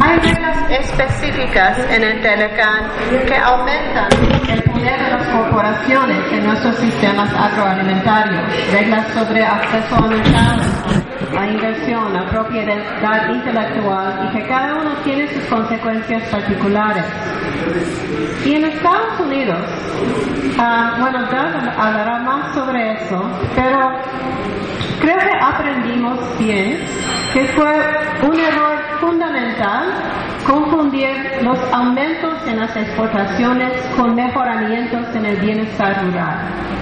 Hay reglas específicas en el Telecan que aumentan el poder de las corporaciones en nuestros sistemas agroalimentarios. Reglas sobre acceso al mercado, a inversión, a propiedad intelectual y que cada uno tiene sus consecuencias particulares. Y en Estados Unidos, ah, bueno, Doug hablará más sobre eso, pero creo que aprendimos bien que fue un error fundamental confundir los aumentos en las exportaciones con mejoramientos en el bienestar rural.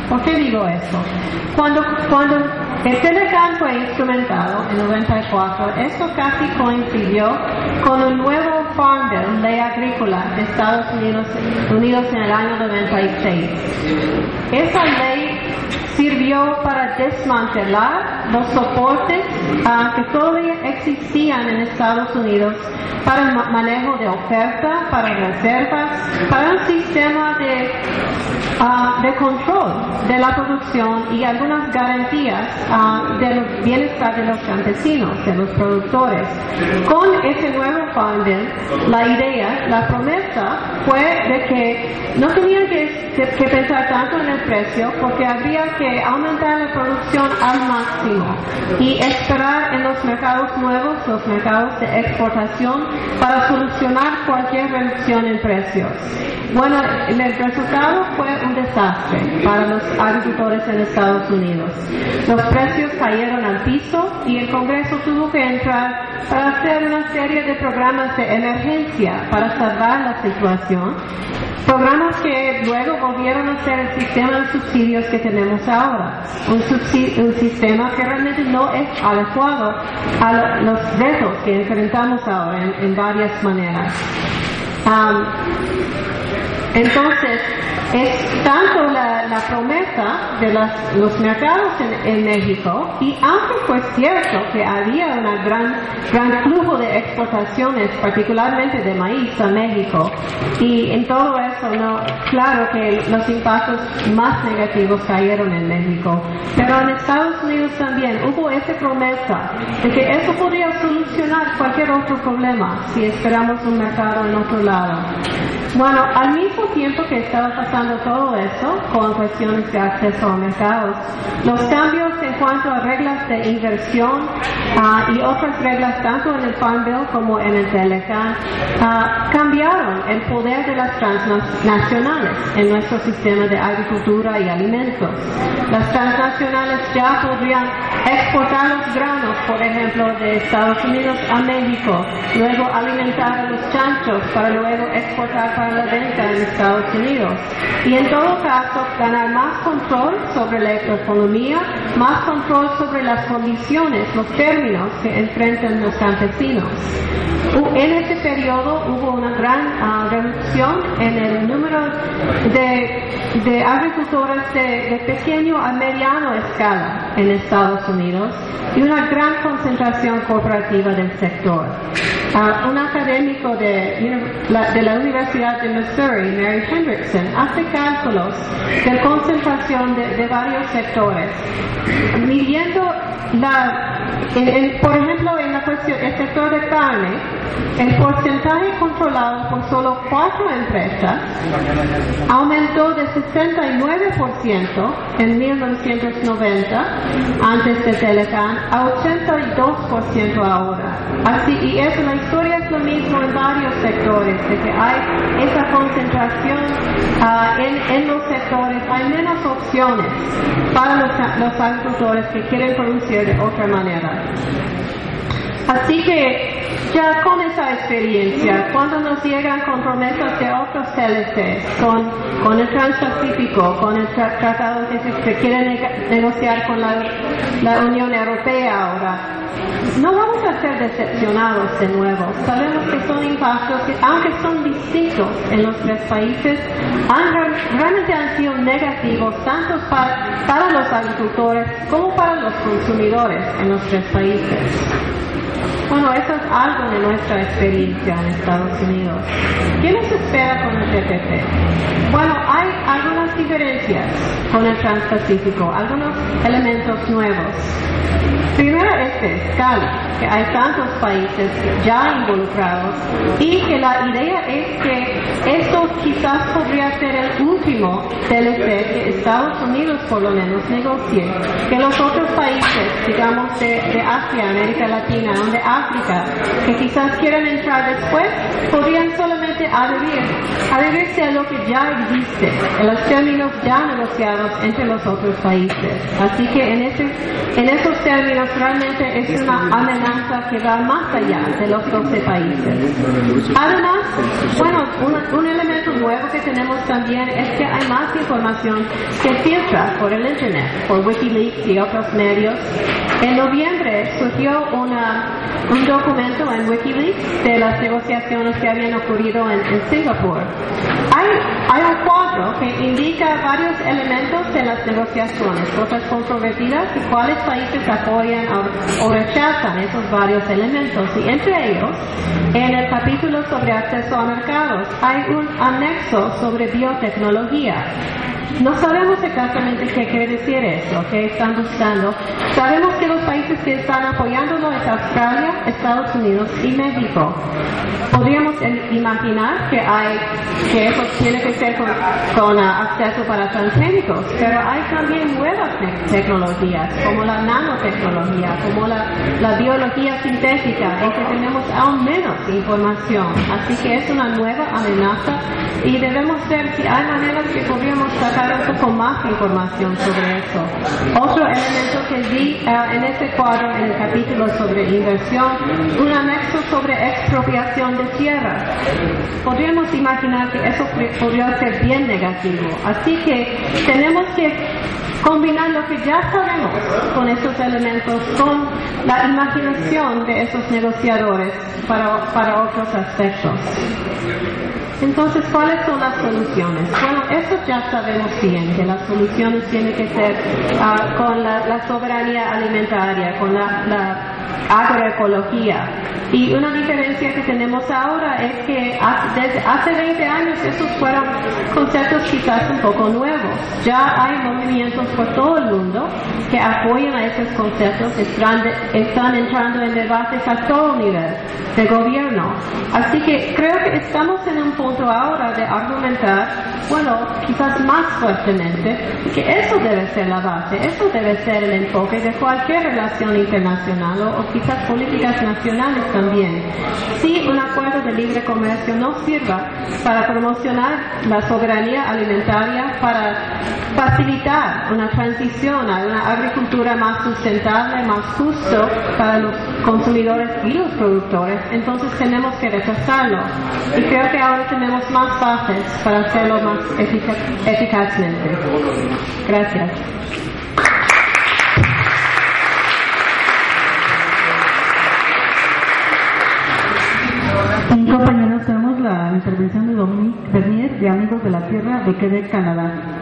¿Por qué digo eso? Cuando, cuando el Telecan fue instrumentado en 94, esto casi coincidió con un nuevo Farm Bill, ley agrícola de Estados Unidos, Unidos en el año 96. Esa ley sirvió para desmantelar los soportes ah, que todavía existían en Estados Unidos para el ma- manejo de oferta, para reservas, para un sistema de, ah, de control de la producción y algunas garantías ah, del bienestar de los campesinos, de los productores. Con ese nuevo Bill, la idea, la promesa fue de que no tenían que- que pensar tanto en el precio porque habría que aumentar la producción al máximo y esperar en los mercados nuevos, los mercados de exportación, para solucionar cualquier reducción en precios. Bueno, el resultado fue un desastre para los agricultores en Estados Unidos. Los precios cayeron al piso y el Congreso tuvo que entrar para hacer una serie de programas de emergencia para salvar la situación. Programas que luego volvieron a ser el sistema de subsidios que tenemos ahora. Un, un sistema que realmente no es adecuado a lo- los retos que enfrentamos ahora en, en varias maneras. Am, entonces, es tanto la, promesa de las- los mercados en, en México, y aunque fue cierto que había un gran, gran flujo de exportaciones, particularmente de maíz a México, y en todo eso, no, claro que los impactos más negativos cayeron en México, pero en Estados Unidos también hubo esa promesa de que eso podría solucionar cualquier otro problema si esperamos un mercado en otro lado. Bueno, al mismo tiempo que estaba pasando todo eso con cuestiones de acceso a mercados, los cambios en cuanto a reglas de inversión ah, y otras reglas tanto en el Farm Bill como en el Telecan ah, cambiaron el poder de las transnacionales en nuestro sistema de agricultura y alimentos. Las transnacionales ya podrían exportar los granos, por ejemplo, de Estados Unidos a México, luego alimentar a los chanchos para luego exportar para la venta en Estados Unidos. Y en todo caso, ganar más control sobre la economía, más control sobre las condiciones, los términos que enfrentan los campesinos. En este periodo hubo una gran ah, reducción en el número de, de agricultores de, pequeño a mediano escala en Estados Unidos y una gran concentración corporativa del sector. Ah, un académico de la Universidad de Missouri, Mary Hendrickson, hace cálculos de concentración de, de varios sectores, midiendo la, en- en- por ejemplo, en la cuestión, el sector de carne, el porcentaje controlado por solo cuatro empresas aumentó de 69% en 1990, antes de Telecan, a 82% ahora. Así, y eso, la historia es lo mismo en varios sectores, de que hay esa concentración ah, en, en los sectores, hay menos opciones para los, los agricultores que quieren producir de otra manera. Así que ya con esa experiencia, cuando nos llegan con promesas de otros CLC, con, el Transpacífico, con el tratado que se quiere negociar con la, la Unión Europea ahora, no vamos a ser decepcionados de nuevo. Sabemos que son impactos que, aunque son distintos en los tres países, han, realmente han sido negativos tanto para, para los agricultores como para los consumidores en los tres países. Bueno, eso es algo de nuestra experiencia en Estados Unidos. ¿Qué nos espera con el TPP? Bueno, hay diferencias con el Transpacífico, algunos elementos nuevos. Primero este, escala, que hay tantos países ya involucrados y que la idea es que esto quizás podría ser el último TLC que Estados Unidos por lo menos negocie, que los otros países, digamos de, de Asia, América Latina, de África, que quizás quieran entrar después, podrían solamente adherir, adherirse a lo que ya existe, los términos ya negociados entre los otros países. Así que en, ese, en esos términos realmente es una amenaza que va más allá de los 12 países. Además, bueno, un, elemento nuevo que tenemos también es que hay más información que filtra por el Internet, por Wikileaks y otros medios. En noviembre surgió una, un documento en Wikileaks de las negociaciones que habían ocurrido en, en Singapur. Hay, hay un cuadro que indica varios elementos de las negociaciones, cosas controvertidas y cuáles países apoyan o rechazan esos varios elementos. Y entre ellos, en el capítulo sobre acceso a mercados, hay un anexo sobre biotecnología. No sabemos exactamente qué quiere decir eso, qué están buscando. Sabemos que los países que están apoyándolo es Australia, Estados Unidos y México. Podríamos imaginar que hay que eso tiene que ser con, acceso para transgénicos, pero hay también nuevas tecnologías como la nanotecnología, como la, la biología sintética, en que tenemos aún menos información. Así que es una nueva amenaza y debemos ver si hay maneras que podríamos sacar un poco más información sobre eso. Otro elemento que vi eh, en este cuadro, en el capítulo sobre inversión, un anexo sobre expropiación de tierra. Podríamos imaginar que eso podría ser bien negativo. Así que tenemos que combinar lo que ya sabemos con esos elementos, con la imaginación de esos negociadores para, para otros aspectos. Entonces, ¿cuáles son las soluciones? Bueno, eso ya sabemos bien, que las soluciones tienen que ser ah, con la, soberanía alimentaria, con la agroecología. Y una diferencia que tenemos ahora es que desde hace 20 años esos fueron conceptos quizás un poco nuevos. Ya hay movimientos por todo el mundo que apoyan a esos conceptos, están, están entrando en debates a todo nivel de gobierno. Así que creo que estamos en un punto ahora de argumentar, bueno, quizás más fuertemente, que eso debe ser la base, eso debe ser el enfoque de cualquier relación internacional o quizás políticas nacionales también. Si un acuerdo de libre comercio no sirva para promocionar la soberanía alimentaria, para facilitar una transición a una agricultura más sustentable, más justo para los consumidores y los productores, entonces tenemos que rechazarlo. Y creo que ahora tenemos más bases para hacerlo más efic eficazmente. Gracias. Y compañeros, tenemos la intervención de Dominique Bernier de Amigos de la Tierra de Quebec, Canadá.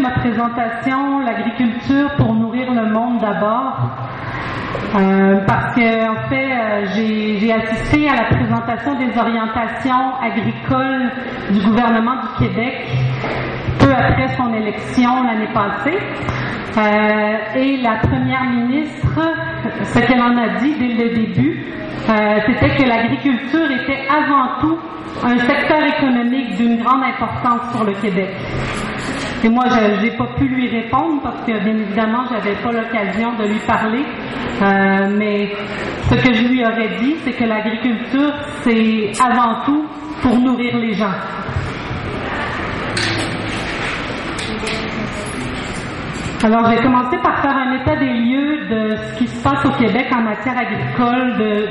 Ma présentation L'agriculture pour nourrir le monde d'abord. Euh, parce que en fait, euh, j'ai assisté à la présentation des orientations agricoles du gouvernement du Québec peu après son élection l'année passée. Euh, et la première ministre, ce qu'elle en a dit dès le début, c'était que l'agriculture était avant tout un secteur économique d'une grande importance pour le Québec. Et moi, je n'ai pas pu lui répondre parce que, bien évidemment, j'avais pas l'occasion de lui parler. Euh, mais ce que je lui aurais dit, c'est que l'agriculture, c'est avant tout pour nourrir les gens. Alors, j'ai commencé par faire un état des lieux de ce qui se passe au Québec en matière agricole de-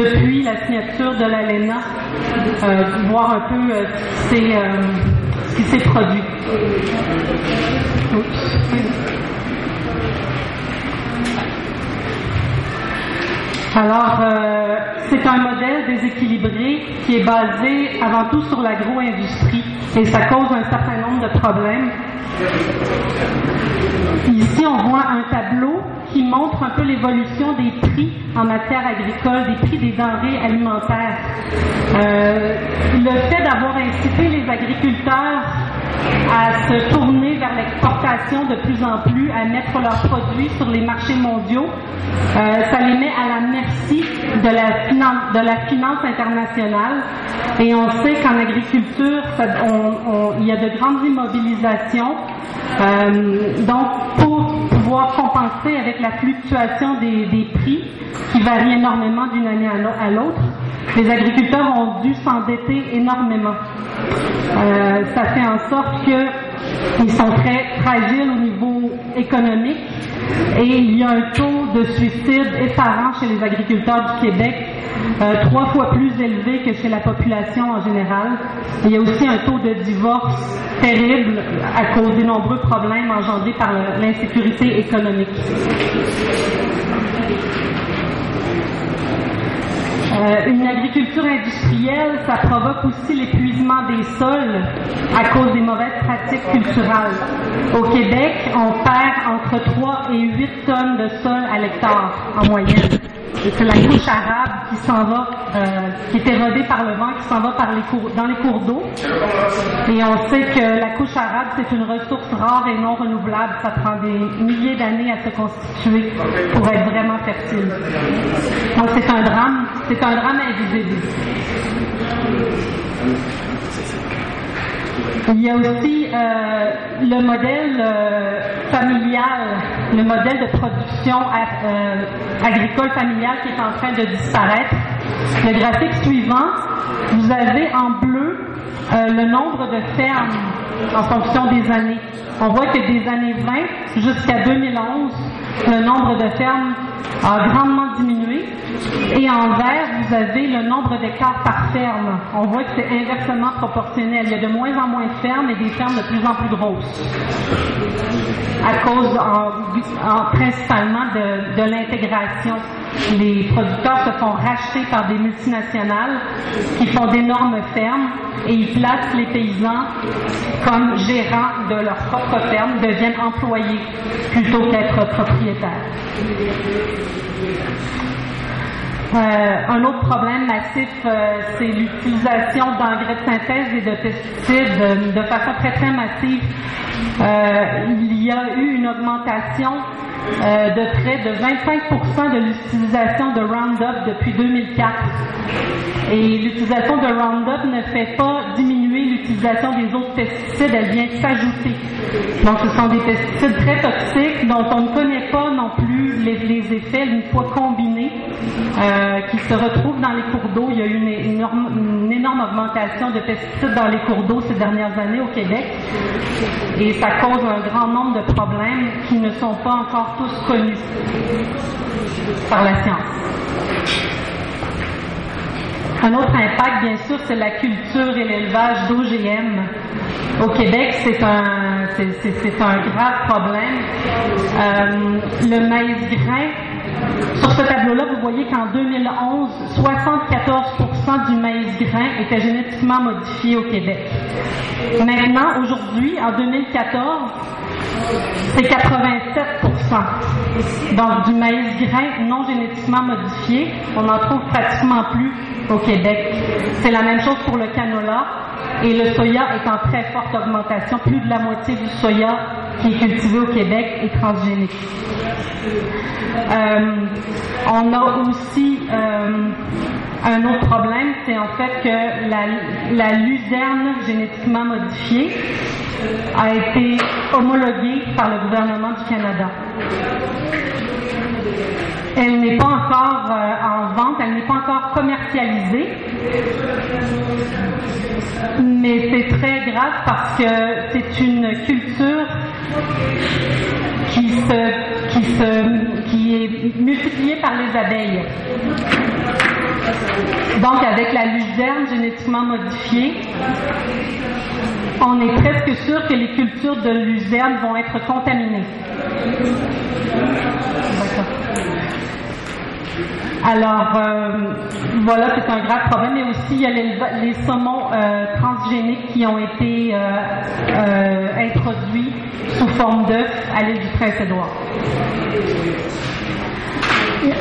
depuis la signature de l'ALENA, euh, voir un peu euh, ce qui s'est, produit. Alors, euh, c'est un modèle déséquilibré qui est basé avant tout sur l'agro-industrie et ça cause un certain nombre de problèmes. Ici, on voit un tableau qui montre un peu l'évolution des prix en matière agricole, des prix des denrées alimentaires. Euh, le fait d'avoir incité les agriculteurs à se tourner vers l'exportation de plus en plus, à mettre leurs produits sur les marchés mondiaux, euh, ça les met à la merci de la finance, internationale. Et on sait qu'en agriculture, il y a de grandes immobilisations. Euh, donc, pour pouvoir compenser avec la fluctuation des, prix, qui varie énormément d'une année à l'autre, les agriculteurs ont dû s'endetter énormément. Euh, ça fait en sorte qu'ils sont très fragiles au niveau économique et il y a un taux de suicide effarant chez les agriculteurs du Québec, euh, trois fois plus élevé que chez la population en général. Il y a aussi un taux de divorce terrible à cause des nombreux problèmes engendrés par l'insécurité économique. Euh, une agriculture industrielle, ça provoque aussi l'épuisement des sols à cause des mauvaises pratiques culturelles. Au Québec, on perd entre 3 et 8 tonnes de sol à l'hectare en moyenne. C'est la couche arabe qui s'en va, euh, qui est érodée par le vent, qui s'en va par les cours, dans les cours d'eau. Et on sait que la couche arabe, c'est une ressource rare et non renouvelable. Ça prend des milliers d'années à se constituer pour être vraiment fertile. Donc c'est un drame, c'est un drame invisible. Il y a aussi euh, le modèle euh, familial, le modèle de production euh, agricole familiale qui est en train de disparaître. Le graphique suivant, vous avez en bleu le nombre de fermes en fonction des années. On voit que des années 20 jusqu'à 2011, le nombre de fermes a grandement diminué. Et en vert, vous avez le nombre d'hectares par ferme. On voit que c'est inversement proportionnel. Il y a de moins en moins de fermes et des fermes de plus en plus grosses. À cause en- en- principalement de l'intégration. Les producteurs se font racheter par des multinationales qui font d'énormes fermes et ils placent les paysans comme gérants de leur propre ferme, deviennent employés plutôt qu'être propriétaires. Euh, un autre problème massif, euh, c'est l'utilisation d'engrais de synthèse et de pesticides euh, de façon très très massive. Il y a eu une augmentation euh, de près de 25% de l'utilisation de Roundup depuis 2004. Et l'utilisation de Roundup ne fait pas diminuer l'utilisation des autres pesticides, elle vient s'ajouter. Donc ce sont des pesticides très toxiques dont on ne connaît pas non plus les, effets une fois combinés, euh, qui se retrouvent dans les cours d'eau. Il y a eu une énorme augmentation de pesticides dans les cours d'eau ces dernières années au Québec. Et ça cause un grand nombre de problèmes qui ne sont pas encore tous connus par la science. Un autre impact, bien sûr, c'est la culture et l'élevage d'OGM. Au Québec, c'est un, un grave problème. Euh, le maïs grain Sur ce tableau-là, vous voyez qu'en 2011, 74% du maïs grain était génétiquement modifié au Québec. Maintenant, aujourd'hui, en 2014, c'est 87% Donc, du maïs grain non génétiquement modifié, on n'en trouve pratiquement plus au Québec. C'est la même chose pour le canola et le soya est en très forte augmentation. Plus de la moitié du soya qui est cultivé au Québec est transgénique. Euh, on a aussi euh, un autre problème, c'est en fait que la, la luzerne génétiquement modifiée a été homologuée par le gouvernement du Canada. Elle n'est pas encore euh, en vente, elle n'est pas encore commercialisée. Mais c'est très grave parce que c'est une culture qui se, qui se, qui est multipliée par les abeilles. Donc, avec la luzerne génétiquement modifiée, on est presque sûr que les cultures de luzerne vont être contaminées. Alors, euh, voilà, c'est un grave problème. Mais aussi, il y a les, saumons euh, transgéniques qui ont été euh, introduits sous forme d'œufs à l'île du Prince-Édouard.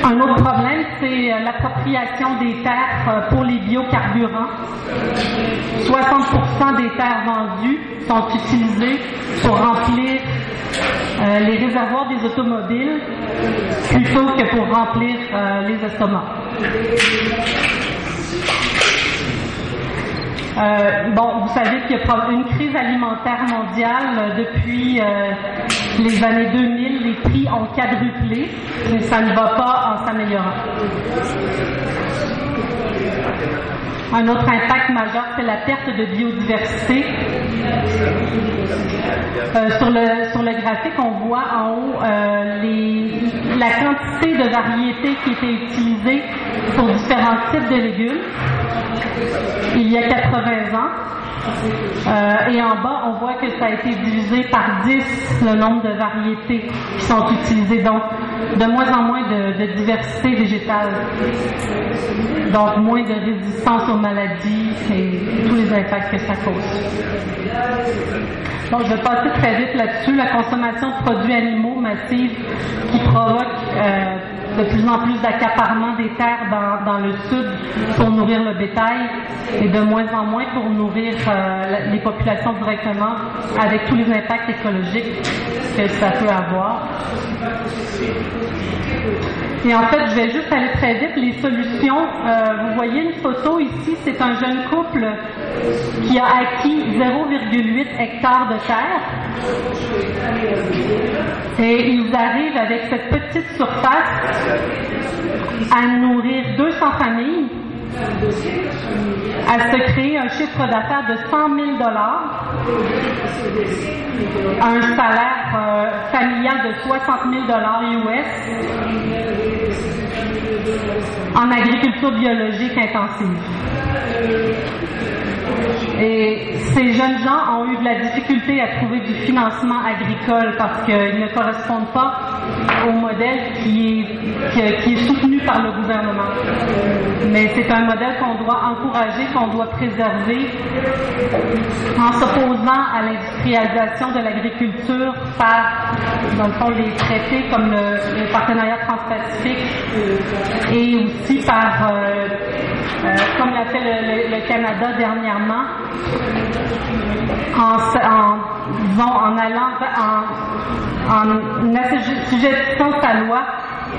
Un autre problème, c'est l'appropriation des terres pour les biocarburants. 60% des terres vendues sont utilisées pour remplir euh, les réservoirs des automobiles plutôt que pour remplir euh, les estomacs. Euh, bon, vous savez qu'il y a une crise alimentaire mondiale depuis les années 2000. Les prix ont quadruplé, mais ça ne va pas en s'améliorant. Un autre impact majeur, c'est la perte de biodiversité. Euh, sur, le, sur le graphique, on voit en haut euh, la quantité de variétés qui étaient utilisées pour différents types de légumes il y a 80 ans. Euh, et en bas, on voit que ça a été divisé par 10 le nombre de variétés qui sont utilisées. De moins en moins de, diversité végétale. Donc, moins de résistance aux maladies et tous les impacts que ça cause. Donc, je vais passer très vite là-dessus. La consommation de produits animaux massive qui provoque euh, de plus en plus d'accaparement des terres dans, dans, le sud pour nourrir le bétail et de moins en moins pour nourrir euh, les populations directement avec tous les impacts écologiques que ça peut avoir. Et en fait, je vais juste aller très vite. Les solutions, euh, vous voyez une photo ici, c'est un jeune couple qui a acquis 0,8 hectares de terre. Et ils arrivent avec cette petite surface à nourrir 200 familles à se créer un chiffre d'affaires de 100 000 dollars, un salaire euh, familial de 60 000 dollars US en agriculture biologique intensive. Et ces jeunes gens ont eu de la difficulté à trouver du financement agricole parce qu'ils ne correspondent pas au modèle qui est, qui est, soutenu par le gouvernement. Mais c'est un modèle qu'on doit encourager, qu'on doit préserver en s'opposant à l'industrialisation de l'agriculture par, dans le fond, les traités comme le, partenariat transpacifique et aussi par, euh, euh, comme l'a fait le, Canada dernièrement, en, allant en, en assujettissant sa loi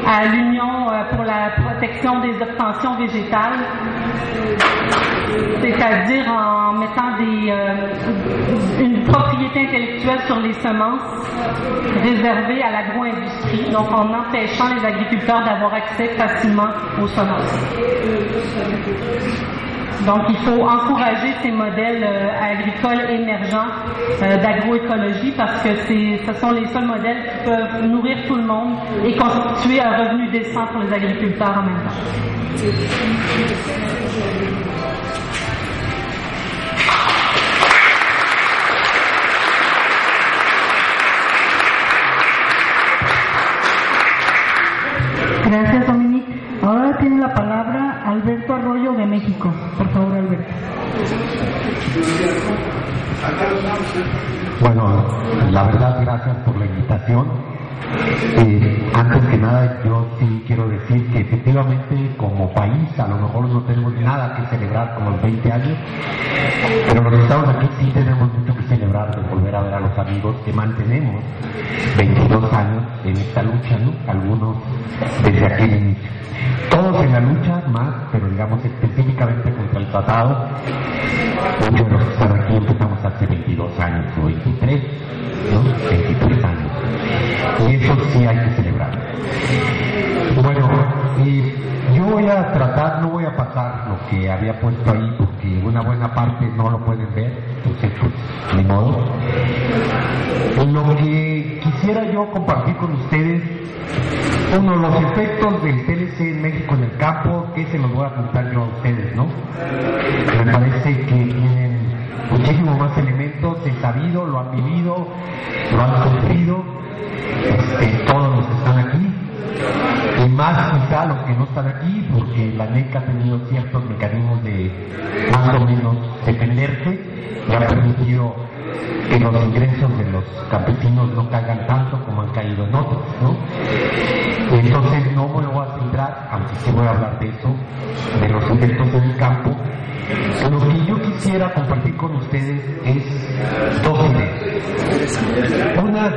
à l'Union euh, pour la protection des obtentions végétales, c'est-à-dire en mettant des, euh, une propriété intellectuelle sur les semences réservée à l'agro-industrie, donc en empêchant les agriculteurs d'avoir accès facilement aux semences. Donc, il faut encourager ces modèles euh, agricoles émergents euh, d'agroécologie parce que ce sont les seuls modèles qui peuvent nourrir tout le monde et constituer un revenu décent pour les agriculteurs en même temps. Alberto Arroyo de México. Por favor, Alberto. Bueno, la verdad, gracias por la invitación. Eh, antes que nada, yo quiero decir que efectivamente como país a lo mejor no tenemos nada que celebrar como los 20 años, pero los que estamos aquí sí tenemos mucho que celebrar de volver a ver a los amigos que mantenemos 22 años en esta lucha, ¿no? Algunos desde aquel inicio. Todos en la lucha, más, pero digamos específicamente contra el tratado, muchos de los que están aquí empezamos hace 22 años o 23, ¿no? 23 años. Y eso sí hay que celebrar. Y yo voy a tratar, no voy a pasar lo que había puesto ahí, porque una buena parte no lo pueden ver, entonces pues ni modo. Lo que quisiera yo compartir con ustedes, uno, los efectos del TLC en México en el campo, que se los voy a contar yo a ustedes, ¿no? Me parece que tienen muchísimos más elementos, he sabido, lo han vivido, lo han sufrido, este, todos los que están aquí, y más quizá los que no están aquí, porque la NEC ha tenido ciertos mecanismos de más o menos defenderse y ha permitido que los ingresos de los campesinos no caigan tanto como han caído en otros, ¿no? Entonces no me voy a centrar, aunque sí voy a hablar de eso, de los efectos en el campo. Lo que yo quisiera compartir con ustedes es dos ideas. Una,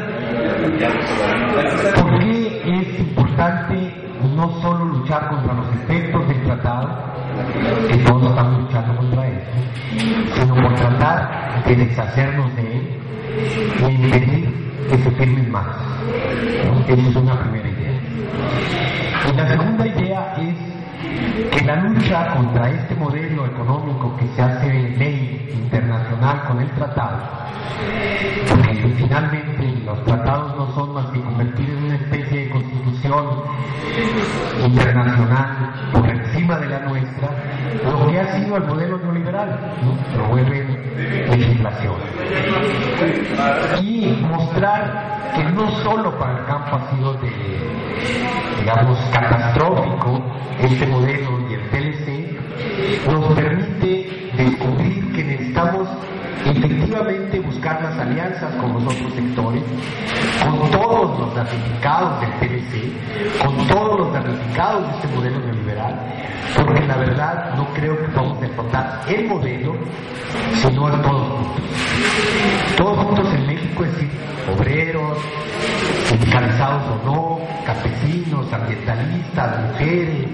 ¿por qué es importante no solo luchar contra los efectos del tratado, que todos estamos luchando contra eso, sino por tratar de deshacernos de él y impedir que se firmen más. Esa es una primera idea. Y la segunda idea es que la lucha contra este modelo económico que se hace ley internacional con el tratado, porque finalmente los tratados no son más que convertir en una especie de constitución internacional por encima de la nuestra, lo que ha sido el modelo neoliberal, ¿no? promueven legislación. Y mostrar que no solo para el campo ha sido de, digamos, catastrófico este modelo y el TLC, nos permite descubrir que necesitamos efectivamente buscar las alianzas con los otros sectores, con todos los damnificados del TLC, con todos los damnificados de este modelo neoliberal, porque la verdad no creo que podamos derrotar el modelo, sino a todos juntos. Todos juntos en México, es decir, obreros, sindicalizados o no, campesinos, ambientalistas, mujeres,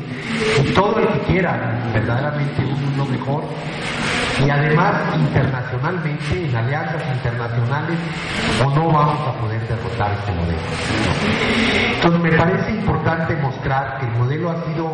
y todo el que quiera verdaderamente un mundo mejor, y además internacionalmente, en alianzas internacionales, o no vamos a poder derrotar este modelo. Entonces me parece importante mostrar que el modelo ha sido